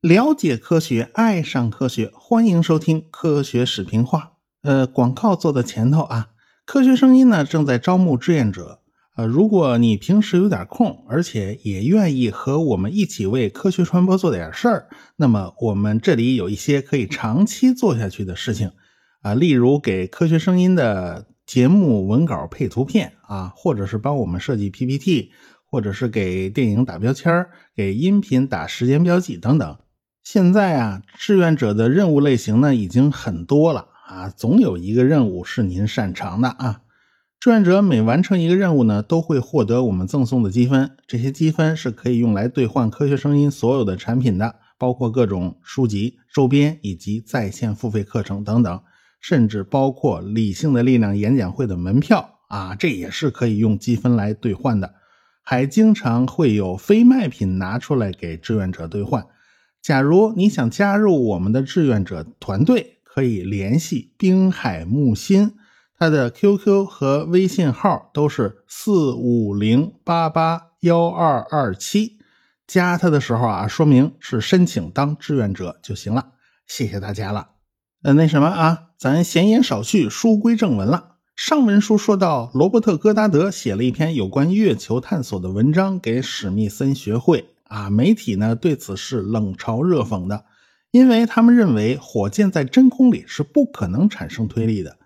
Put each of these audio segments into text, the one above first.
了解科学，爱上科学，欢迎收听科学视频化。呃，广告做的前头啊，科学声音呢正在招募志愿者。呃，如果你平时有点空，而且也愿意和我们一起为科学传播做点事儿，那么我们这里有一些可以长期做下去的事情啊，例如给科学声音的节目文稿配图片啊，或者是帮我们设计 PPT，或者是给电影打标签给音频打时间标记等等。现在啊，志愿者的任务类型呢已经很多了啊，总有一个任务是您擅长的啊。志愿者每完成一个任务呢，都会获得我们赠送的积分，这些积分是可以用来兑换科学声音所有的产品的，包括各种书籍、周边以及在线付费课程等等，甚至包括理性的力量演讲会的门票啊，这也是可以用积分来兑换的。还经常会有非卖品拿出来给志愿者兑换。假如你想加入我们的志愿者团队，可以联系滨海木心，他的 QQ 和微信号都是四五零八八幺二二七。加他的时候啊，说明是申请当志愿者就行了。谢谢大家了。呃，那什么啊，咱闲言少叙，书归正文了。上文书说到，罗伯特·戈达德写了一篇有关月球探索的文章给史密森学会。啊，媒体呢对此是冷嘲热讽的，因为他们认为火箭在真空里是不可能产生推力的。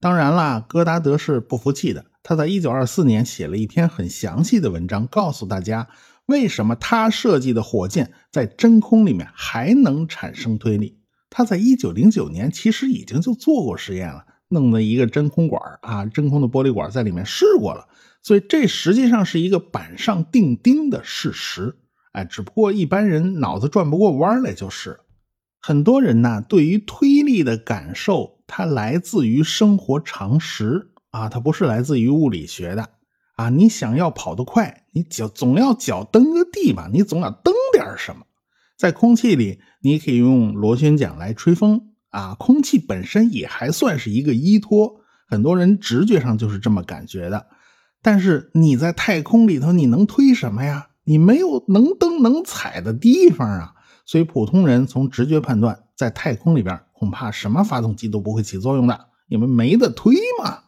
当然啦，戈达德是不服气的，他在1924年写了一篇很详细的文章，告诉大家为什么他设计的火箭在真空里面还能产生推力。他在1909年其实已经就做过实验了，弄了一个真空管啊，真空的玻璃管在里面试过了，所以这实际上是一个板上钉钉的事实。哎，只不过一般人脑子转不过弯来就是。很多人呢，对于推力的感受，它来自于生活常识啊，它不是来自于物理学的啊。你想要跑得快，你脚总要脚蹬个地吧，你总要蹬点什么。在空气里，你可以用螺旋桨来吹风啊，空气本身也还算是一个依托，很多人直觉上就是这么感觉的。但是你在太空里头，你能推什么呀？你没有能蹬能踩的地方啊，所以普通人从直觉判断，在太空里边恐怕什么发动机都不会起作用的，你们没得推嘛。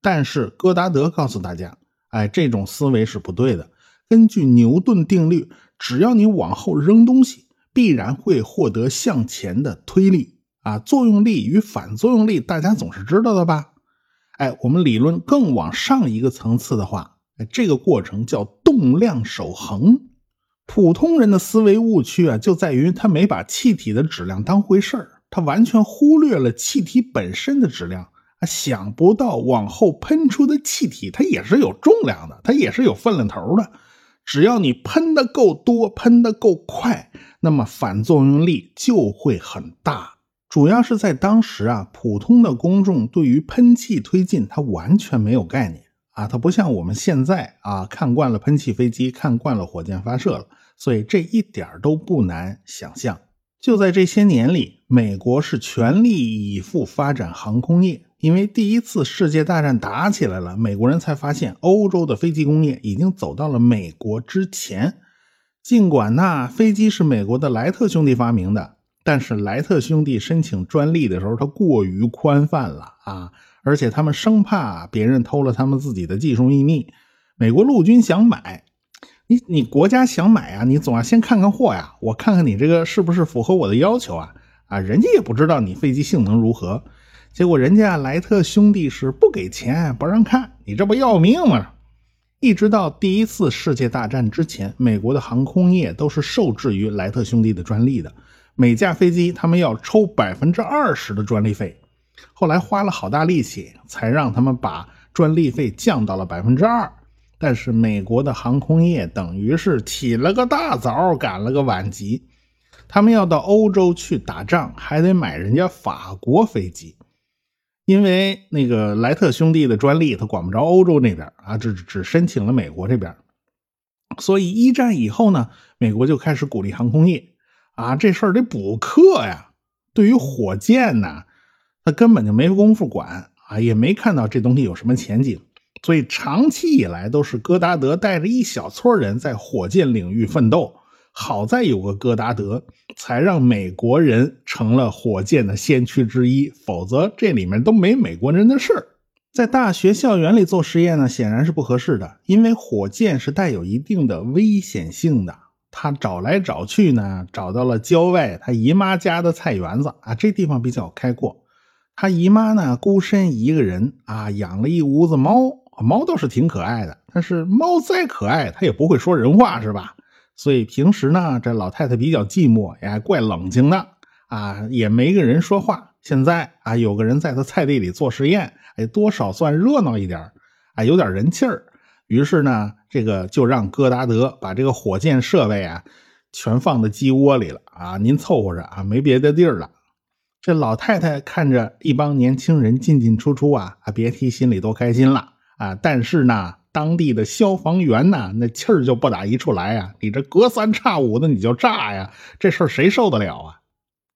但是戈达德告诉大家，哎，这种思维是不对的。根据牛顿定律，只要你往后扔东西，必然会获得向前的推力啊。作用力与反作用力，大家总是知道的吧？哎，我们理论更往上一个层次的话。哎这个过程叫动量守恒。普通人的思维误区啊，就在于他没把气体的质量当回事儿，他完全忽略了气体本身的质量啊。想不到往后喷出的气体，它也是有重量的，它也是有分量头的。只要你喷的够多，喷的够快，那么反作用力就会很大。主要是在当时啊，普通的公众对于喷气推进，它完全没有概念。啊，它不像我们现在啊，看惯了喷气飞机，看惯了火箭发射了，所以这一点都不难想象。就在这些年里，美国是全力以赴发展航空业，因为第一次世界大战打起来了，美国人才发现欧洲的飞机工业已经走到了美国之前。尽管那飞机是美国的莱特兄弟发明的，但是莱特兄弟申请专利的时候，他过于宽泛了啊。而且他们生怕别人偷了他们自己的技术秘密。美国陆军想买，你你国家想买啊，你总要先看看货呀。我看看你这个是不是符合我的要求啊？啊，人家也不知道你飞机性能如何。结果人家莱特兄弟是不给钱不让看，你这不要命吗？一直到第一次世界大战之前，美国的航空业都是受制于莱特兄弟的专利的，每架飞机他们要抽百分之二十的专利费。后来花了好大力气，才让他们把专利费降到了百分之二。但是美国的航空业等于是起了个大早，赶了个晚集。他们要到欧洲去打仗，还得买人家法国飞机，因为那个莱特兄弟的专利他管不着欧洲那边啊，只只申请了美国这边。所以一战以后呢，美国就开始鼓励航空业啊，这事儿得补课呀。对于火箭呢？他根本就没工夫管啊，也没看到这东西有什么前景。所以长期以来都是戈达德带着一小撮人在火箭领域奋斗。好在有个戈达德，才让美国人成了火箭的先驱之一，否则这里面都没美国人的事儿。在大学校园里做实验呢，显然是不合适的，因为火箭是带有一定的危险性的。他找来找去呢，找到了郊外他姨妈家的菜园子啊，这地方比较开阔。他姨妈呢，孤身一个人啊，养了一屋子猫，猫倒是挺可爱的，但是猫再可爱，它也不会说人话，是吧？所以平时呢，这老太太比较寂寞，也怪冷清的啊，也没个人说话。现在啊，有个人在她菜地里做实验，哎，多少算热闹一点啊，有点人气儿。于是呢，这个就让戈达德把这个火箭设备啊，全放在鸡窝里了啊，您凑合着啊，没别的地儿了。这老太太看着一帮年轻人进进出出啊，啊，别提心里多开心了啊。但是呢。当地的消防员呐，那气儿就不打一处来呀！你这隔三差五的你就炸呀，这事儿谁受得了啊？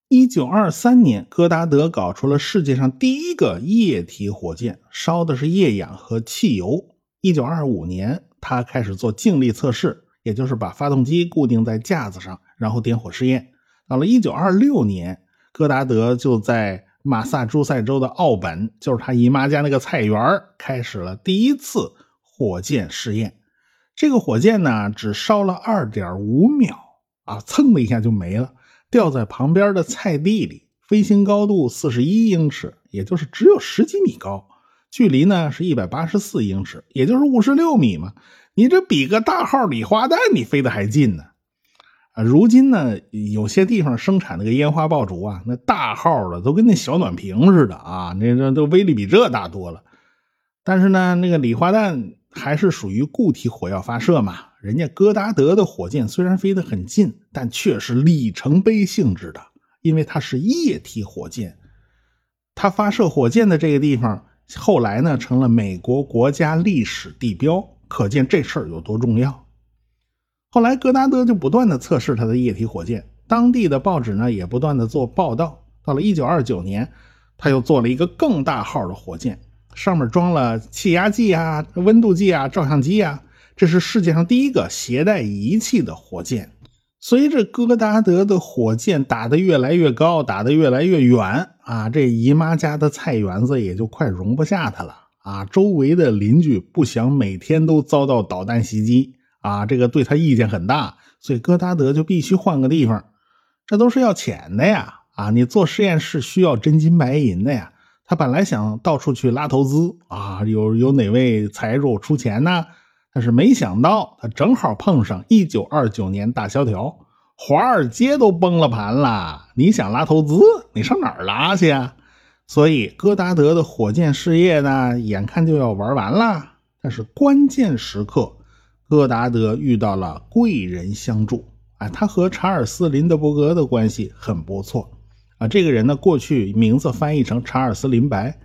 一九二三年，戈达德搞出了世界上第一个液体火箭，烧的是液氧和汽油。一九二五年，他开始做静力测试，也就是把发动机固定在架子上，然后点火试验。到了一九二六年，戈达德就在马萨诸塞州的奥本，就是他姨妈家那个菜园开始了第一次。火箭试验，这个火箭呢，只烧了二点五秒啊，蹭的一下就没了，掉在旁边的菜地里。飞行高度四十一英尺，也就是只有十几米高，距离呢是一百八十四英尺，也就是五十六米嘛。你这比个大号礼花弹，你飞得还近呢。啊，如今呢，有些地方生产那个烟花爆竹啊，那大号的都跟那小暖瓶似的啊，那那都威力比这大多了。但是呢，那个礼花弹。还是属于固体火药发射嘛？人家戈达德的火箭虽然飞得很近，但却是里程碑性质的，因为它是液体火箭。它发射火箭的这个地方，后来呢成了美国国家历史地标，可见这事儿有多重要。后来戈达德就不断的测试他的液体火箭，当地的报纸呢也不断的做报道。到了1929年，他又做了一个更大号的火箭。上面装了气压计啊、温度计啊、照相机啊，这是世界上第一个携带仪器的火箭。随着戈达德的火箭打得越来越高，打得越来越远啊，这姨妈家的菜园子也就快容不下他了啊！周围的邻居不想每天都遭到导弹袭击啊，这个对他意见很大，所以戈达德就必须换个地方。这都是要钱的呀啊！你做实验室需要真金白银的呀。他本来想到处去拉投资啊，有有哪位财主出钱呢？但是没想到他正好碰上一九二九年大萧条，华尔街都崩了盘了。你想拉投资，你上哪儿拉去啊？所以戈达德的火箭事业呢，眼看就要玩完了。但是关键时刻，戈达德遇到了贵人相助啊，他和查尔斯林德伯格的关系很不错。啊，这个人呢，过去名字翻译成查尔斯林白，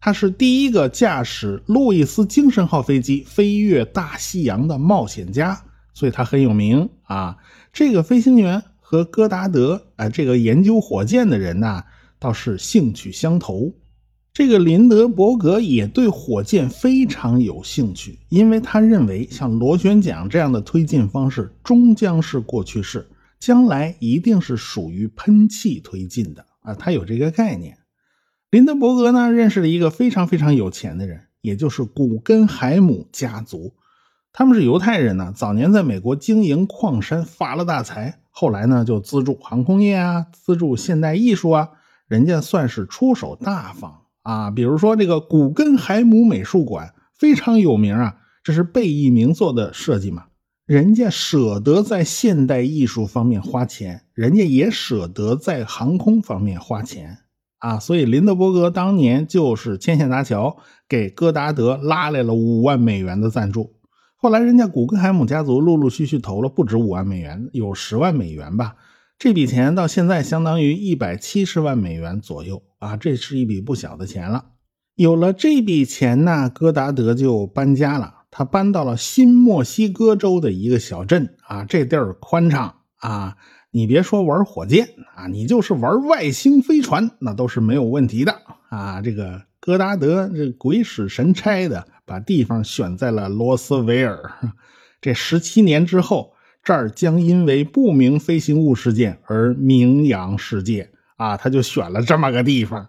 他是第一个驾驶路易斯精神号飞机飞越大西洋的冒险家，所以他很有名啊。这个飞行员和戈达德啊，这个研究火箭的人呢，倒是兴趣相投。这个林德伯格也对火箭非常有兴趣，因为他认为像螺旋桨这样的推进方式终将是过去式。将来一定是属于喷气推进的啊，他有这个概念。林德伯格呢，认识了一个非常非常有钱的人，也就是古根海姆家族。他们是犹太人呢，早年在美国经营矿山发了大财，后来呢就资助航空业啊，资助现代艺术啊，人家算是出手大方啊。比如说这个古根海姆美术馆非常有名啊，这是贝聿铭做的设计嘛。人家舍得在现代艺术方面花钱，人家也舍得在航空方面花钱啊！所以林德伯格当年就是牵线搭桥，给戈达德拉来了五万美元的赞助。后来人家古根海姆家族陆陆续续投了不止五万美元，有十万美元吧。这笔钱到现在相当于一百七十万美元左右啊！这是一笔不小的钱了。有了这笔钱呢，戈达德就搬家了。他搬到了新墨西哥州的一个小镇啊，这地儿宽敞啊，你别说玩火箭啊，你就是玩外星飞船，那都是没有问题的啊。这个戈达德这鬼使神差的把地方选在了罗斯维尔。这十七年之后，这儿将因为不明飞行物事件而名扬世界啊！他就选了这么个地方。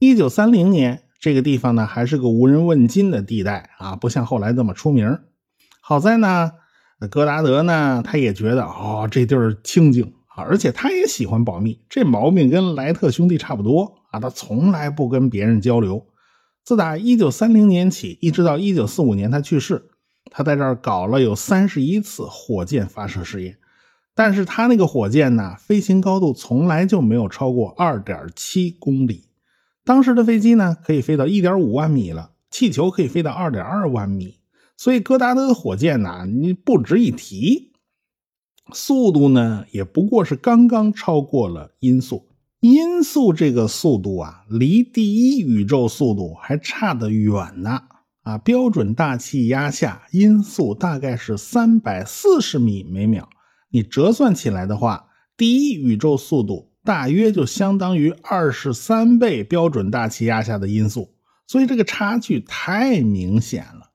一九三零年，这个地方呢还是个无人问津的地带啊，不像后来这么出名。好在呢，戈达德呢，他也觉得哦，这地儿清静啊，而且他也喜欢保密，这毛病跟莱特兄弟差不多啊，他从来不跟别人交流。自打一九三零年起，一直到一九四五年他去世。他在这儿搞了有三十一次火箭发射试验，但是他那个火箭呢，飞行高度从来就没有超过二点七公里。当时的飞机呢，可以飞到一点五万米了，气球可以飞到二点二万米，所以戈达德的火箭呢，你不值一提。速度呢，也不过是刚刚超过了音速。音速这个速度啊，离第一宇宙速度还差得远呢。啊，标准大气压下，音速大概是三百四十米每秒。你折算起来的话，第一宇宙速度大约就相当于二十三倍标准大气压下的音速，所以这个差距太明显了。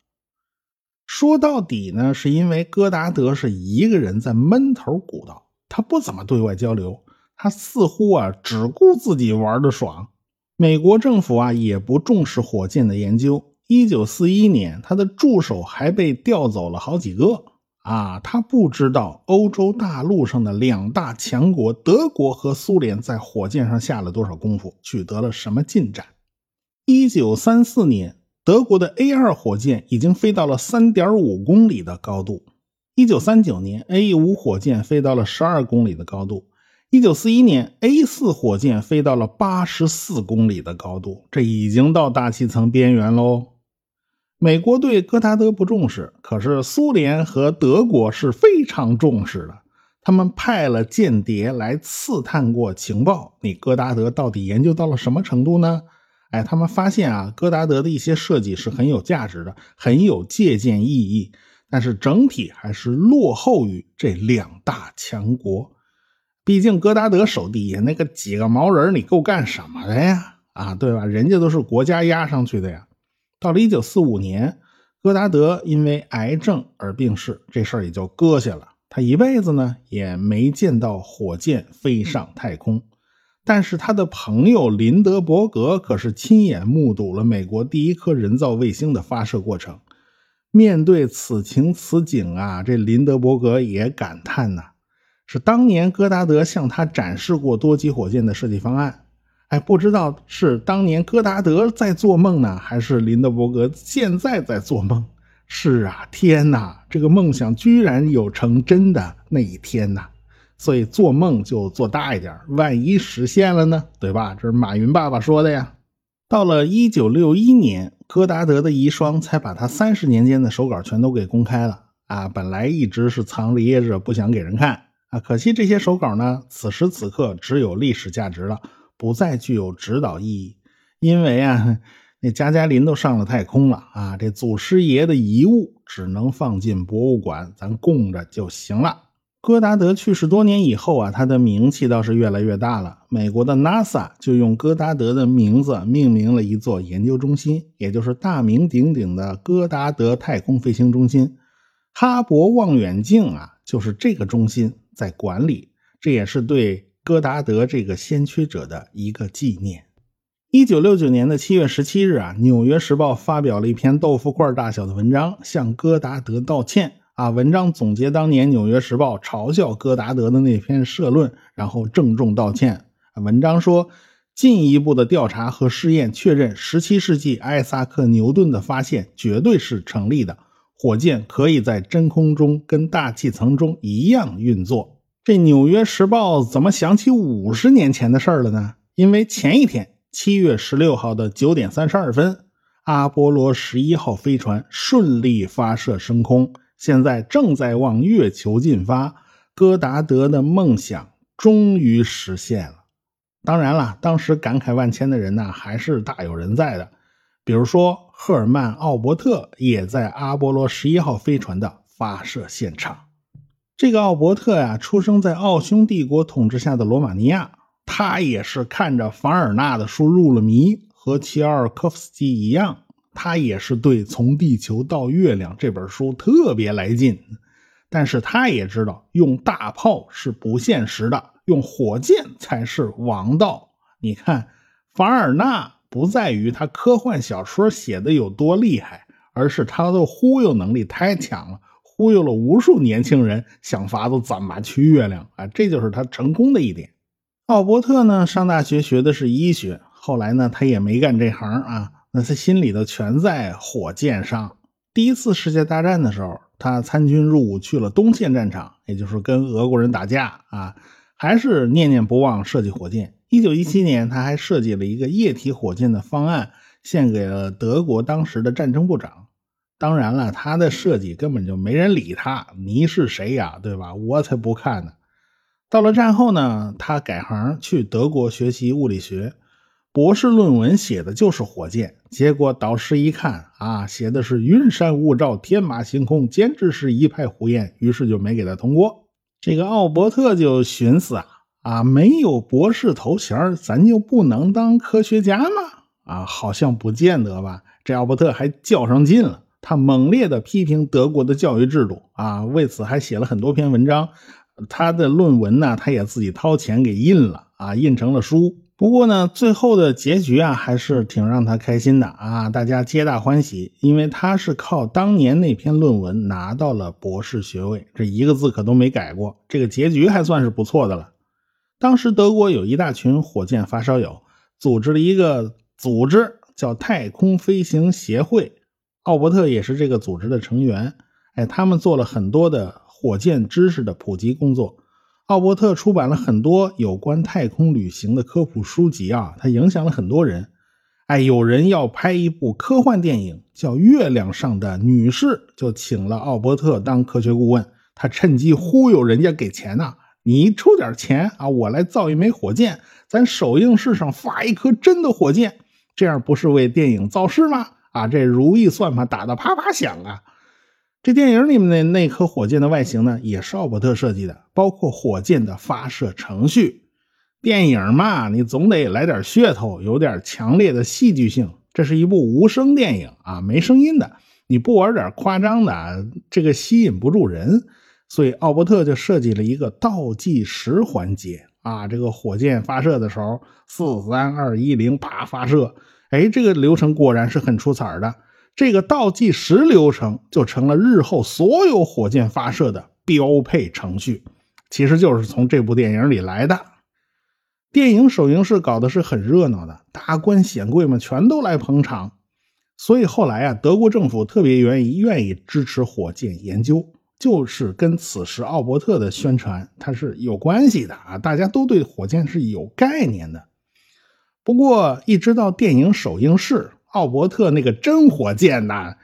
说到底呢，是因为戈达德是一个人在闷头鼓捣，他不怎么对外交流，他似乎啊只顾自己玩的爽。美国政府啊也不重视火箭的研究。一九四一年，他的助手还被调走了好几个啊！他不知道欧洲大陆上的两大强国德国和苏联在火箭上下了多少功夫，取得了什么进展。一九三四年，德国的 A 二火箭已经飞到了三点五公里的高度。一九三九年，A 五火箭飞到了十二公里的高度。一九四一年，A 四火箭飞到了八十四公里的高度，这已经到大气层边缘喽。美国对戈达德不重视，可是苏联和德国是非常重视的。他们派了间谍来刺探过情报，你戈达德到底研究到了什么程度呢？哎，他们发现啊，戈达德的一些设计是很有价值的，很有借鉴意义，但是整体还是落后于这两大强国。毕竟戈达德手底下那个几个毛人，你够干什么的呀？啊，对吧？人家都是国家压上去的呀。到了一九四五年，戈达德因为癌症而病逝，这事儿也就搁下了。他一辈子呢也没见到火箭飞上太空，但是他的朋友林德伯格可是亲眼目睹了美国第一颗人造卫星的发射过程。面对此情此景啊，这林德伯格也感叹呐：是当年戈达德向他展示过多级火箭的设计方案。哎，不知道是当年戈达德在做梦呢，还是林德伯格现在在做梦？是啊，天哪，这个梦想居然有成真的那一天呐！所以做梦就做大一点，万一实现了呢？对吧？这是马云爸爸说的呀。到了一九六一年，戈达德的遗孀才把他三十年间的手稿全都给公开了啊！本来一直是藏着掖着，不想给人看啊，可惜这些手稿呢，此时此刻只有历史价值了。不再具有指导意义，因为啊，那加加林都上了太空了啊，这祖师爷的遗物只能放进博物馆，咱供着就行了。戈达德去世多年以后啊，他的名气倒是越来越大了。美国的 NASA 就用戈达德的名字命名了一座研究中心，也就是大名鼎鼎的戈达德太空飞行中心。哈勃望远镜啊，就是这个中心在管理，这也是对。戈达德这个先驱者的一个纪念。一九六九年的七月十七日啊，《纽约时报》发表了一篇豆腐块大小的文章，向戈达德道歉。啊，文章总结当年《纽约时报》嘲笑戈达德的那篇社论，然后郑重道歉。文章说，进一步的调查和试验确认，十七世纪艾萨克·牛顿的发现绝对是成立的，火箭可以在真空中跟大气层中一样运作。这《纽约时报》怎么想起五十年前的事儿了呢？因为前一天，七月十六号的九点三十二分，阿波罗十一号飞船顺利发射升空，现在正在往月球进发。戈达德的梦想终于实现了。当然了，当时感慨万千的人呢，还是大有人在的。比如说，赫尔曼·奥伯特也在阿波罗十一号飞船的发射现场。这个奥伯特呀，出生在奥匈帝国统治下的罗马尼亚。他也是看着凡尔纳的书入了迷，和齐奥尔科夫斯基一样，他也是对《从地球到月亮》这本书特别来劲，但是他也知道用大炮是不现实的，用火箭才是王道。你看，凡尔纳不在于他科幻小说写的有多厉害，而是他的忽悠能力太强了，忽悠了无数年轻人想法子怎么去月亮啊！这就是他成功的一点。奥伯特呢，上大学学的是医学，后来呢，他也没干这行啊。那他心里头全在火箭上。第一次世界大战的时候，他参军入伍去了东线战场，也就是跟俄国人打架啊，还是念念不忘设计火箭。一九一七年，他还设计了一个液体火箭的方案，献给了德国当时的战争部长。当然了，他的设计根本就没人理他，你是谁呀，对吧？我才不看呢。到了战后呢，他改行去德国学习物理学。博士论文写的就是火箭，结果导师一看啊，写的是云山雾罩、天马行空，简直是一派胡言，于是就没给他通过。这个奥伯特就寻思啊啊，没有博士头衔，咱就不能当科学家吗？啊，好像不见得吧。这奥伯特还较上劲了，他猛烈的批评德国的教育制度啊，为此还写了很多篇文章。他的论文呢，他也自己掏钱给印了啊，印成了书。不过呢，最后的结局啊，还是挺让他开心的啊，大家皆大欢喜，因为他是靠当年那篇论文拿到了博士学位，这一个字可都没改过，这个结局还算是不错的了。当时德国有一大群火箭发烧友，组织了一个组织叫太空飞行协会，奥伯特也是这个组织的成员。哎，他们做了很多的火箭知识的普及工作。奥伯特出版了很多有关太空旅行的科普书籍啊，他影响了很多人。哎，有人要拍一部科幻电影，叫《月亮上的女士》，就请了奥伯特当科学顾问。他趁机忽悠人家给钱呐，你出点钱啊，我来造一枚火箭，咱首映式上发一颗真的火箭，这样不是为电影造势吗？啊，这如意算盘打得啪啪响啊！这电影里面的那颗火箭的外形呢，也是奥伯特设计的，包括火箭的发射程序。电影嘛，你总得来点噱头，有点强烈的戏剧性。这是一部无声电影啊，没声音的，你不玩点夸张的，这个吸引不住人。所以奥伯特就设计了一个倒计时环节啊，这个火箭发射的时候，四三二一零，啪发射。哎，这个流程果然是很出彩的。这个倒计时流程就成了日后所有火箭发射的标配程序，其实就是从这部电影里来的。电影首映式搞的是很热闹的，达官显贵们全都来捧场。所以后来啊，德国政府特别愿意愿意支持火箭研究，就是跟此时奥伯特的宣传它是有关系的啊，大家都对火箭是有概念的。不过一直到电影首映式。奥伯特那个真火箭呐，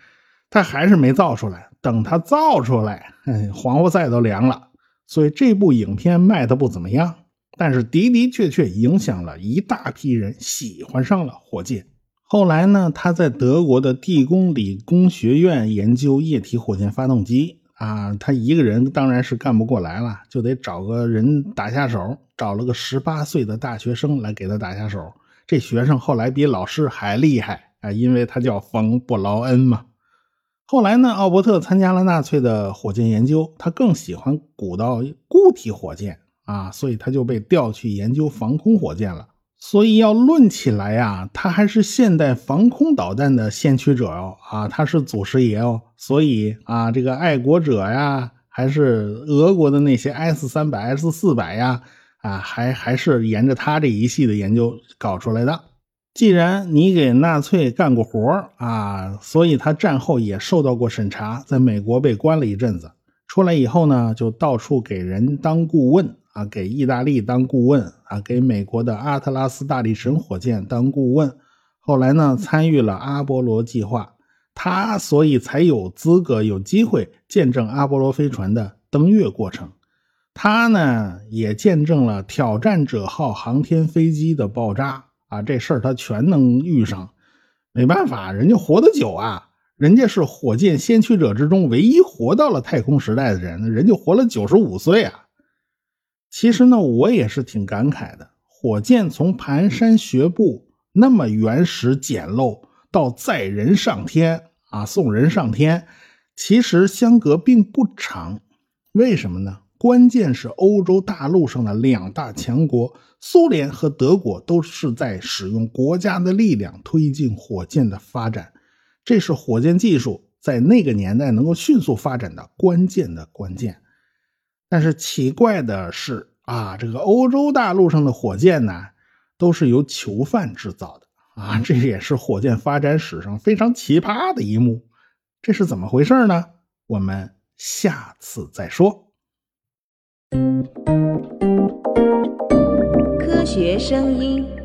他还是没造出来。等他造出来，黄花菜都凉了。所以这部影片卖的不怎么样，但是的的确确影响了一大批人喜欢上了火箭。后来呢，他在德国的地宫理工学院研究液体火箭发动机啊，他一个人当然是干不过来了，就得找个人打下手，找了个十八岁的大学生来给他打下手。这学生后来比老师还厉害。啊，因为他叫冯布劳恩嘛。后来呢，奥伯特参加了纳粹的火箭研究，他更喜欢鼓捣固体火箭啊，所以他就被调去研究防空火箭了。所以要论起来呀，他还是现代防空导弹的先驱者哦啊，他是祖师爷哦。所以啊，这个爱国者呀，还是俄国的那些 S 三百、S 四百呀，啊，还还是沿着他这一系的研究搞出来的。既然你给纳粹干过活啊，所以他战后也受到过审查，在美国被关了一阵子。出来以后呢，就到处给人当顾问啊，给意大利当顾问啊，给美国的阿特拉斯大力神火箭当顾问。后来呢，参与了阿波罗计划，他所以才有资格、有机会见证阿波罗飞船的登月过程。他呢，也见证了挑战者号航天飞机的爆炸。啊，这事儿他全能遇上，没办法，人家活得久啊，人家是火箭先驱者之中唯一活到了太空时代的人，人家活了九十五岁啊。其实呢，我也是挺感慨的，火箭从蹒跚学步那么原始简陋，到载人上天啊，送人上天，其实相隔并不长。为什么呢？关键是欧洲大陆上的两大强国苏联和德国都是在使用国家的力量推进火箭的发展，这是火箭技术在那个年代能够迅速发展的关键的关键。但是奇怪的是啊，这个欧洲大陆上的火箭呢，都是由囚犯制造的啊，这也是火箭发展史上非常奇葩的一幕。这是怎么回事呢？我们下次再说。科学声音。